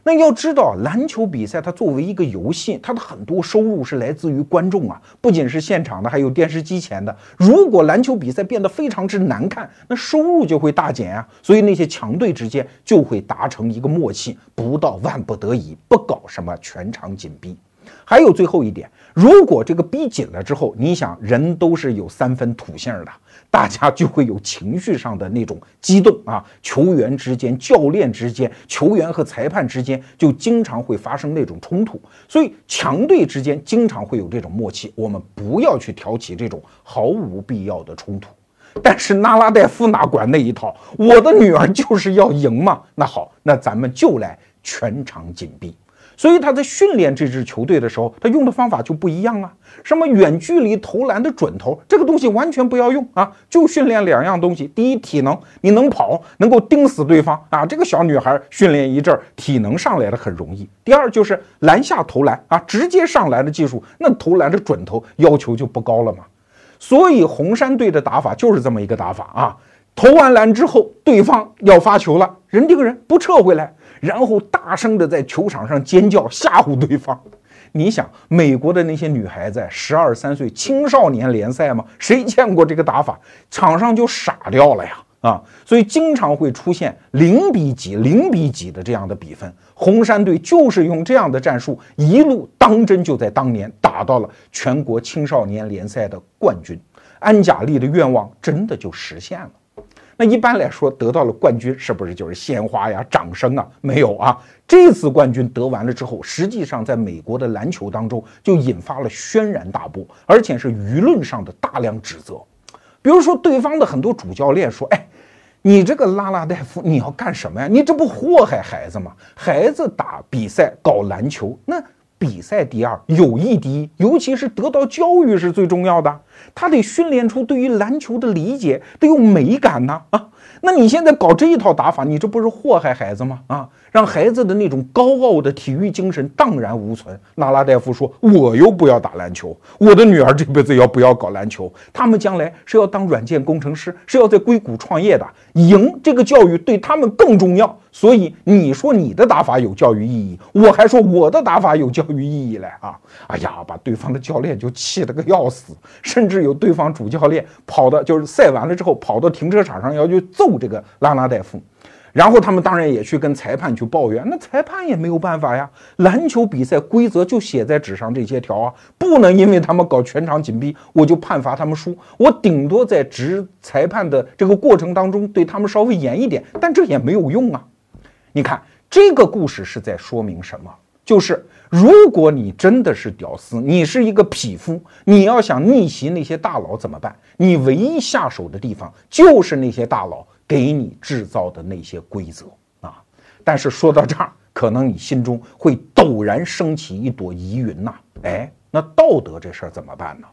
那要知道，篮球比赛它作为一个游戏，它的很多收入是来自于观众啊，不仅是现场的，还有电视机前的。如果篮球比赛变得非常之难看，那收入就会大减啊。所以那些强队之间就会达成一个默契，不到万不得已不搞什么全场紧逼。还有最后一点，如果这个逼紧了之后，你想人都是有三分土性的。大家就会有情绪上的那种激动啊，球员之间、教练之间、球员和裁判之间就经常会发生那种冲突，所以强队之间经常会有这种默契，我们不要去挑起这种毫无必要的冲突。但是纳拉代夫哪管那一套？我的女儿就是要赢嘛。那好，那咱们就来全场紧逼。所以他在训练这支球队的时候，他用的方法就不一样啊。什么远距离投篮的准头，这个东西完全不要用啊，就训练两样东西：第一，体能，你能跑，能够盯死对方啊。这个小女孩训练一阵儿，体能上来的很容易。第二，就是篮下投篮啊，直接上篮的技术，那投篮的准头要求就不高了嘛。所以红山队的打法就是这么一个打法啊。投完篮之后，对方要发球了，人盯人不撤回来。然后大声的在球场上尖叫吓唬对方，你想美国的那些女孩子十二三岁青少年联赛吗？谁见过这个打法？场上就傻掉了呀！啊，所以经常会出现零比几、零比几的这样的比分。红山队就是用这样的战术，一路当真就在当年打到了全国青少年联赛的冠军。安贾丽的愿望真的就实现了。那一般来说，得到了冠军是不是就是鲜花呀、掌声啊？没有啊！这次冠军得完了之后，实际上在美国的篮球当中就引发了轩然大波，而且是舆论上的大量指责。比如说，对方的很多主教练说：“哎，你这个拉拉大夫，你要干什么呀？你这不祸害孩子吗？孩子打比赛搞篮球，那比赛第二，友谊第一，尤其是得到教育是最重要的。”他得训练出对于篮球的理解，得有美感呢啊！那你现在搞这一套打法，你这不是祸害孩子吗？啊，让孩子的那种高傲的体育精神荡然无存。纳拉代夫说：“我又不要打篮球，我的女儿这辈子要不要搞篮球？他们将来是要当软件工程师，是要在硅谷创业的。赢这个教育对他们更重要。所以你说你的打法有教育意义，我还说我的打法有教育意义嘞啊！哎呀，把对方的教练就气得个要死，甚至有对方主教练跑的，就是赛完了之后跑到停车场上要去揍。”这个拉拉代夫，然后他们当然也去跟裁判去抱怨，那裁判也没有办法呀。篮球比赛规则就写在纸上这些条啊，不能因为他们搞全场紧逼，我就判罚他们输。我顶多在执裁判的这个过程当中对他们稍微严一点，但这也没有用啊。你看这个故事是在说明什么？就是如果你真的是屌丝，你是一个匹夫，你要想逆袭那些大佬怎么办？你唯一下手的地方就是那些大佬。给你制造的那些规则啊，但是说到这儿，可能你心中会陡然升起一朵疑云呐。哎，那道德这事儿怎么办呢？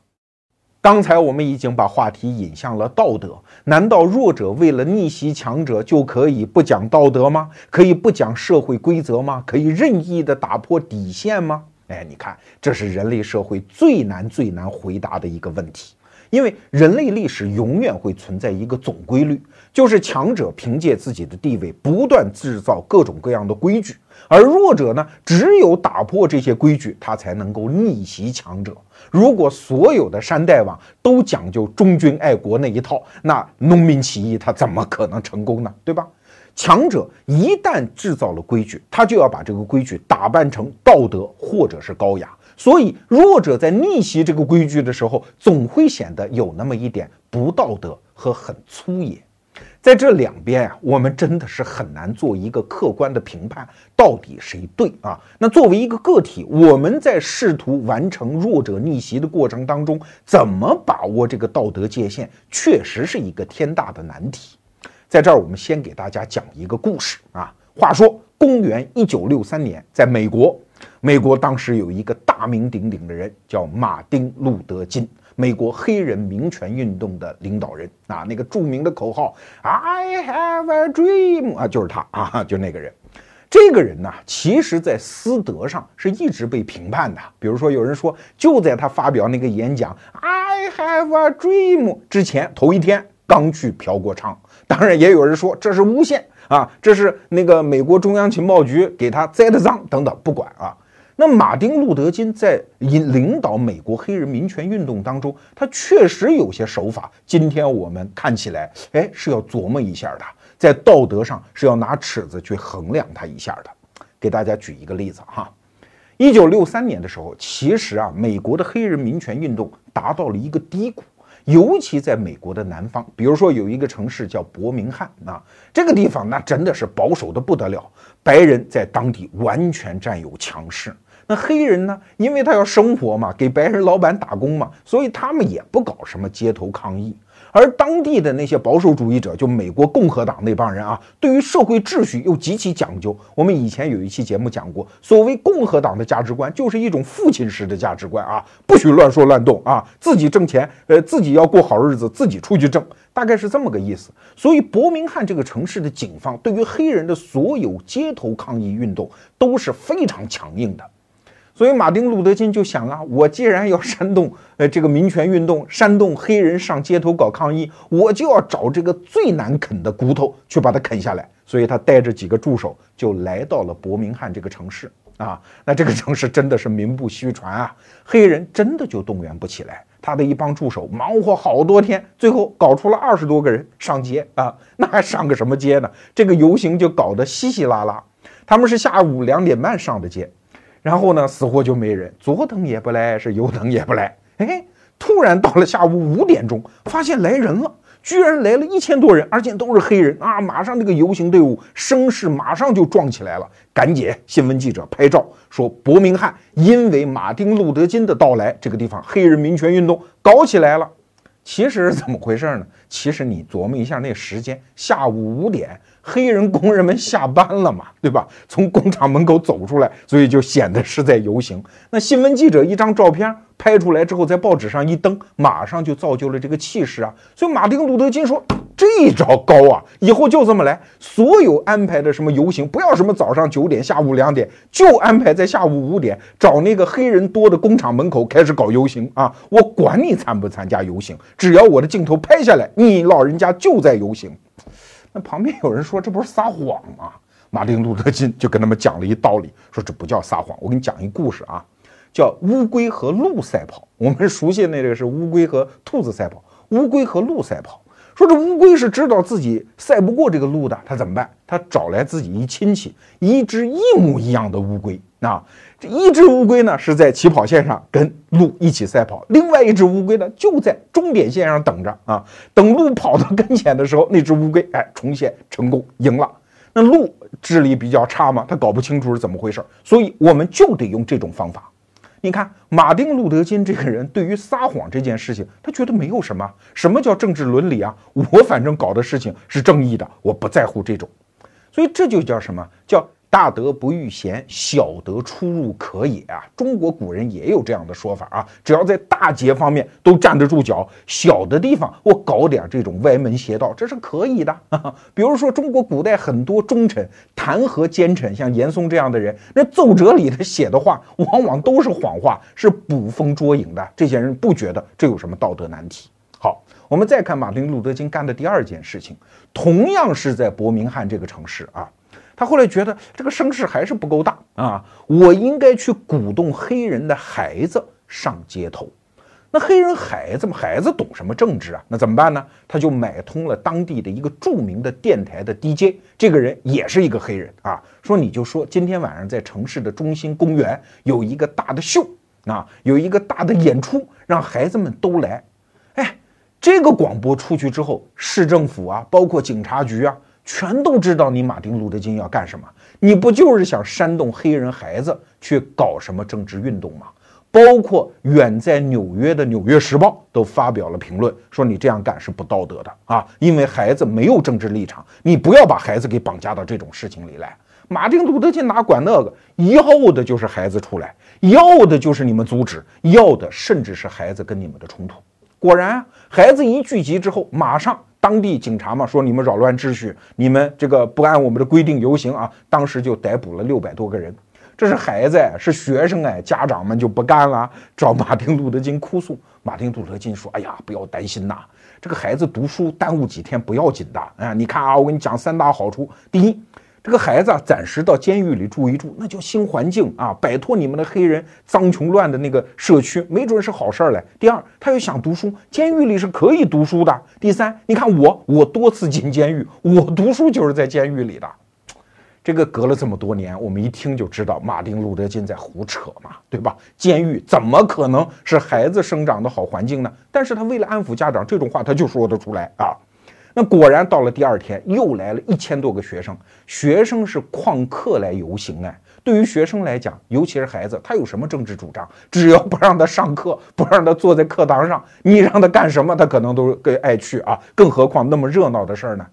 刚才我们已经把话题引向了道德，难道弱者为了逆袭强者就可以不讲道德吗？可以不讲社会规则吗？可以任意的打破底线吗？哎，你看，这是人类社会最难最难回答的一个问题。因为人类历史永远会存在一个总规律，就是强者凭借自己的地位不断制造各种各样的规矩，而弱者呢，只有打破这些规矩，他才能够逆袭强者。如果所有的山大王都讲究忠君爱国那一套，那农民起义他怎么可能成功呢？对吧？强者一旦制造了规矩，他就要把这个规矩打扮成道德或者是高雅。所以，弱者在逆袭这个规矩的时候，总会显得有那么一点不道德和很粗野。在这两边啊，我们真的是很难做一个客观的评判，到底谁对啊？那作为一个个体，我们在试图完成弱者逆袭的过程当中，怎么把握这个道德界限，确实是一个天大的难题。在这儿，我们先给大家讲一个故事啊。话说，公元一九六三年，在美国。美国当时有一个大名鼎鼎的人，叫马丁·路德·金，美国黑人民权运动的领导人啊。那个著名的口号 “I have a dream” 啊，就是他啊，就那个人。这个人呢，其实在私德上是一直被评判的。比如说，有人说，就在他发表那个演讲 “I have a dream” 之前，头一天刚去嫖过娼。当然，也有人说这是诬陷。啊，这是那个美国中央情报局给他栽的赃等等，不管啊。那马丁·路德·金在引领导美国黑人民权运动当中，他确实有些手法。今天我们看起来，哎，是要琢磨一下的，在道德上是要拿尺子去衡量他一下的。给大家举一个例子哈，一九六三年的时候，其实啊，美国的黑人民权运动达到了一个低谷。尤其在美国的南方，比如说有一个城市叫伯明翰啊，这个地方那真的是保守的不得了，白人在当地完全占有强势。那黑人呢，因为他要生活嘛，给白人老板打工嘛，所以他们也不搞什么街头抗议。而当地的那些保守主义者，就美国共和党那帮人啊，对于社会秩序又极其讲究。我们以前有一期节目讲过，所谓共和党的价值观，就是一种父亲式的价值观啊，不许乱说乱动啊，自己挣钱，呃，自己要过好日子，自己出去挣，大概是这么个意思。所以，伯明翰这个城市的警方对于黑人的所有街头抗议运动都是非常强硬的。所以，马丁·路德·金就想啊，我既然要煽动呃这个民权运动，煽动黑人上街头搞抗议，我就要找这个最难啃的骨头去把它啃下来。所以他带着几个助手就来到了伯明翰这个城市啊。那这个城市真的是名不虚传啊，黑人真的就动员不起来。他的一帮助手忙活好多天，最后搞出了二十多个人上街啊。那还上个什么街呢？这个游行就搞得稀稀拉拉。他们是下午两点半上的街。然后呢，死活就没人，左等也不来，是右等也不来。哎，突然到了下午五点钟，发现来人了，居然来了一千多人，而且都是黑人啊！马上这个游行队伍声势马上就壮起来了。赶紧，新闻记者拍照说，伯明翰因为马丁·路德·金的到来，这个地方黑人民权运动搞起来了。其实是怎么回事呢？其实你琢磨一下那时间，下午五点，黑人工人们下班了嘛，对吧？从工厂门口走出来，所以就显得是在游行。那新闻记者一张照片拍出来之后，在报纸上一登，马上就造就了这个气势啊。所以马丁路德金说。这一招高啊！以后就这么来，所有安排的什么游行，不要什么早上九点、下午两点，就安排在下午五点，找那个黑人多的工厂门口开始搞游行啊！我管你参不参加游行，只要我的镜头拍下来，你老人家就在游行。那旁边有人说这不是撒谎吗？马丁路德金就跟他们讲了一道理，说这不叫撒谎。我给你讲一故事啊，叫乌龟和鹿赛跑。我们熟悉的那个是乌龟和兔子赛跑，乌龟和鹿赛跑。说这乌龟是知道自己赛不过这个鹿的，他怎么办？他找来自己一亲戚，一只一模一样的乌龟。啊，这一只乌龟呢是在起跑线上跟鹿一起赛跑，另外一只乌龟呢就在终点线上等着啊。等鹿跑到跟前的时候，那只乌龟哎重现成功赢了。那鹿智力比较差嘛，他搞不清楚是怎么回事，所以我们就得用这种方法。你看，马丁·路德·金这个人对于撒谎这件事情，他觉得没有什么。什么叫政治伦理啊？我反正搞的事情是正义的，我不在乎这种。所以这就叫什么叫？大德不遇贤，小德出入可也啊！中国古人也有这样的说法啊。只要在大节方面都站得住脚，小的地方我搞点这种歪门邪道，这是可以的。比如说，中国古代很多忠臣弹劾奸臣，像严嵩这样的人，那奏折里他写的话往往都是谎话，是捕风捉影的。这些人不觉得这有什么道德难题。好，我们再看马丁·路德·金干的第二件事情，同样是在伯明翰这个城市啊。他后来觉得这个声势还是不够大啊，我应该去鼓动黑人的孩子上街头。那黑人孩子嘛，孩子懂什么政治啊？那怎么办呢？他就买通了当地的一个著名的电台的 DJ，这个人也是一个黑人啊。说你就说今天晚上在城市的中心公园有一个大的秀啊，有一个大的演出，让孩子们都来。哎，这个广播出去之后，市政府啊，包括警察局啊。全都知道你马丁·路德·金要干什么？你不就是想煽动黑人孩子去搞什么政治运动吗？包括远在纽约的《纽约时报》都发表了评论，说你这样干是不道德的啊！因为孩子没有政治立场，你不要把孩子给绑架到这种事情里来。马丁·路德·金哪管那个？要的就是孩子出来，要的就是你们阻止，要的甚至是孩子跟你们的冲突。果然，孩子一聚集之后，马上。当地警察嘛说你们扰乱秩序，你们这个不按我们的规定游行啊，当时就逮捕了六百多个人。这是孩子，是学生哎，家长们就不干了，找马丁路德金哭诉。马丁路德金说：“哎呀，不要担心呐，这个孩子读书耽误几天不要紧的。哎，你看啊，我给你讲三大好处。第一。”这个孩子啊，暂时到监狱里住一住，那叫新环境啊，摆脱你们的黑人脏穷乱的那个社区，没准是好事儿嘞。第二，他又想读书，监狱里是可以读书的。第三，你看我，我多次进监狱，我读书就是在监狱里的。这个隔了这么多年，我们一听就知道马丁·路德·金在胡扯嘛，对吧？监狱怎么可能是孩子生长的好环境呢？但是他为了安抚家长，这种话他就说得出来啊。那果然到了第二天，又来了一千多个学生。学生是旷课来游行哎。对于学生来讲，尤其是孩子，他有什么政治主张？只要不让他上课，不让他坐在课堂上，你让他干什么，他可能都更爱去啊。更何况那么热闹的事儿呢？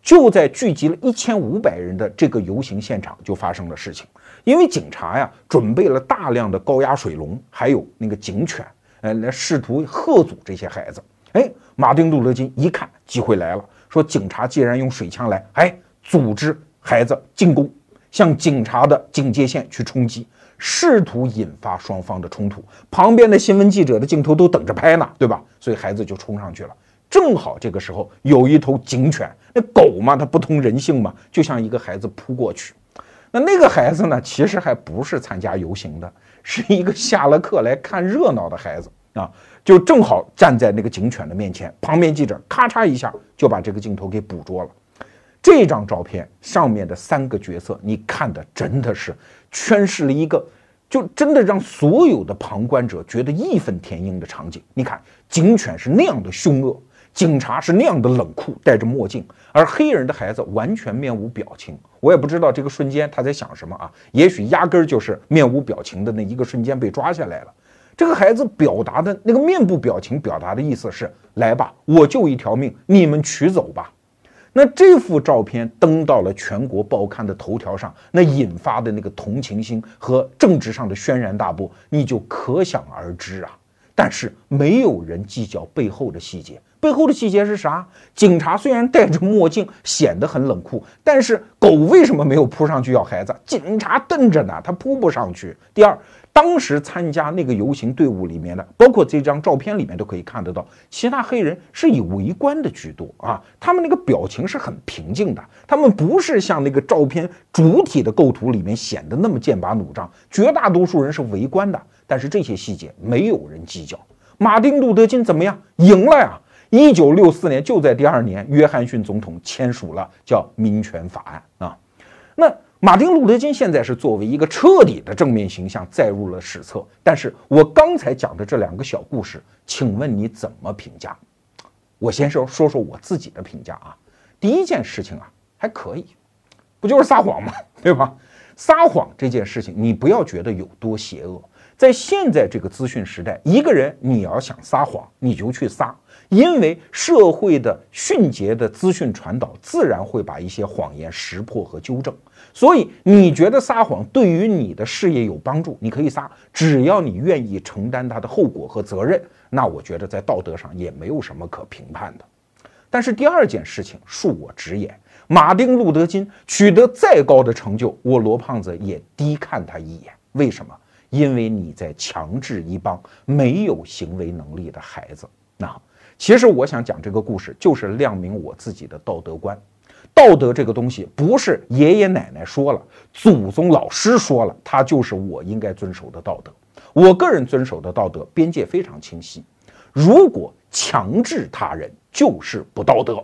就在聚集了一千五百人的这个游行现场，就发生了事情。因为警察呀，准备了大量的高压水龙，还有那个警犬，呃，来试图喝阻这些孩子。哎。马丁·路德·金一看机会来了，说：“警察既然用水枪来，哎，组织孩子进攻，向警察的警戒线去冲击，试图引发双方的冲突。旁边的新闻记者的镜头都等着拍呢，对吧？所以孩子就冲上去了。正好这个时候有一头警犬，那狗嘛，它不通人性嘛，就像一个孩子扑过去。那那个孩子呢，其实还不是参加游行的，是一个下了课来看热闹的孩子啊。”就正好站在那个警犬的面前，旁边记者咔嚓一下就把这个镜头给捕捉了。这张照片上面的三个角色，你看的真的是诠释了一个，就真的让所有的旁观者觉得义愤填膺的场景。你看，警犬是那样的凶恶，警察是那样的冷酷，戴着墨镜，而黑人的孩子完全面无表情。我也不知道这个瞬间他在想什么啊？也许压根儿就是面无表情的那一个瞬间被抓下来了。这个孩子表达的那个面部表情，表达的意思是：来吧，我就一条命，你们取走吧。那这幅照片登到了全国报刊的头条上，那引发的那个同情心和政治上的轩然大波，你就可想而知啊。但是没有人计较背后的细节，背后的细节是啥？警察虽然戴着墨镜，显得很冷酷，但是狗为什么没有扑上去要孩子？警察瞪着呢，他扑不上去。第二。当时参加那个游行队伍里面的，包括这张照片里面都可以看得到，其他黑人是以围观的居多啊。他们那个表情是很平静的，他们不是像那个照片主体的构图里面显得那么剑拔弩张。绝大多数人是围观的，但是这些细节没有人计较。马丁·路德·金怎么样？赢了呀！一九六四年就在第二年，约翰逊总统签署了叫民权法案啊。那。马丁·路德·金现在是作为一个彻底的正面形象载入了史册，但是我刚才讲的这两个小故事，请问你怎么评价？我先说说说我自己的评价啊。第一件事情啊，还可以，不就是撒谎吗？对吧？撒谎这件事情，你不要觉得有多邪恶。在现在这个资讯时代，一个人你要想撒谎，你就去撒，因为社会的迅捷的资讯传导，自然会把一些谎言识破和纠正。所以你觉得撒谎对于你的事业有帮助，你可以撒，只要你愿意承担它的后果和责任，那我觉得在道德上也没有什么可评判的。但是第二件事情恕我直言，马丁·路德·金取得再高的成就，我罗胖子也低看他一眼。为什么？因为你在强制一帮没有行为能力的孩子。那其实我想讲这个故事，就是亮明我自己的道德观。道德这个东西，不是爷爷奶奶说了，祖宗老师说了，它就是我应该遵守的道德。我个人遵守的道德边界非常清晰。如果强制他人，就是不道德；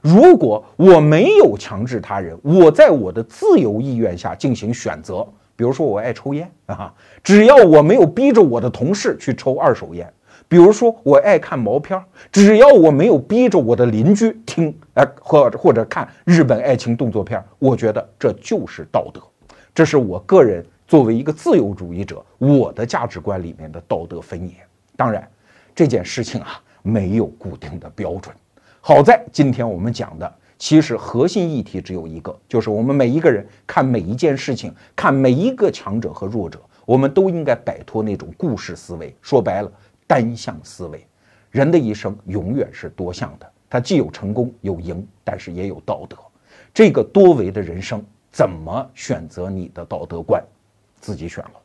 如果我没有强制他人，我在我的自由意愿下进行选择，比如说我爱抽烟啊，只要我没有逼着我的同事去抽二手烟。比如说，我爱看毛片儿只要我没有逼着我的邻居听，哎，或或者看日本爱情动作片儿我觉得这就是道德。这是我个人作为一个自由主义者，我的价值观里面的道德分野。当然，这件事情啊，没有固定的标准。好在今天我们讲的，其实核心议题只有一个，就是我们每一个人看每一件事情，看每一个强者和弱者，我们都应该摆脱那种故事思维。说白了。单向思维，人的一生永远是多向的，它既有成功有赢，但是也有道德。这个多维的人生，怎么选择你的道德观，自己选了。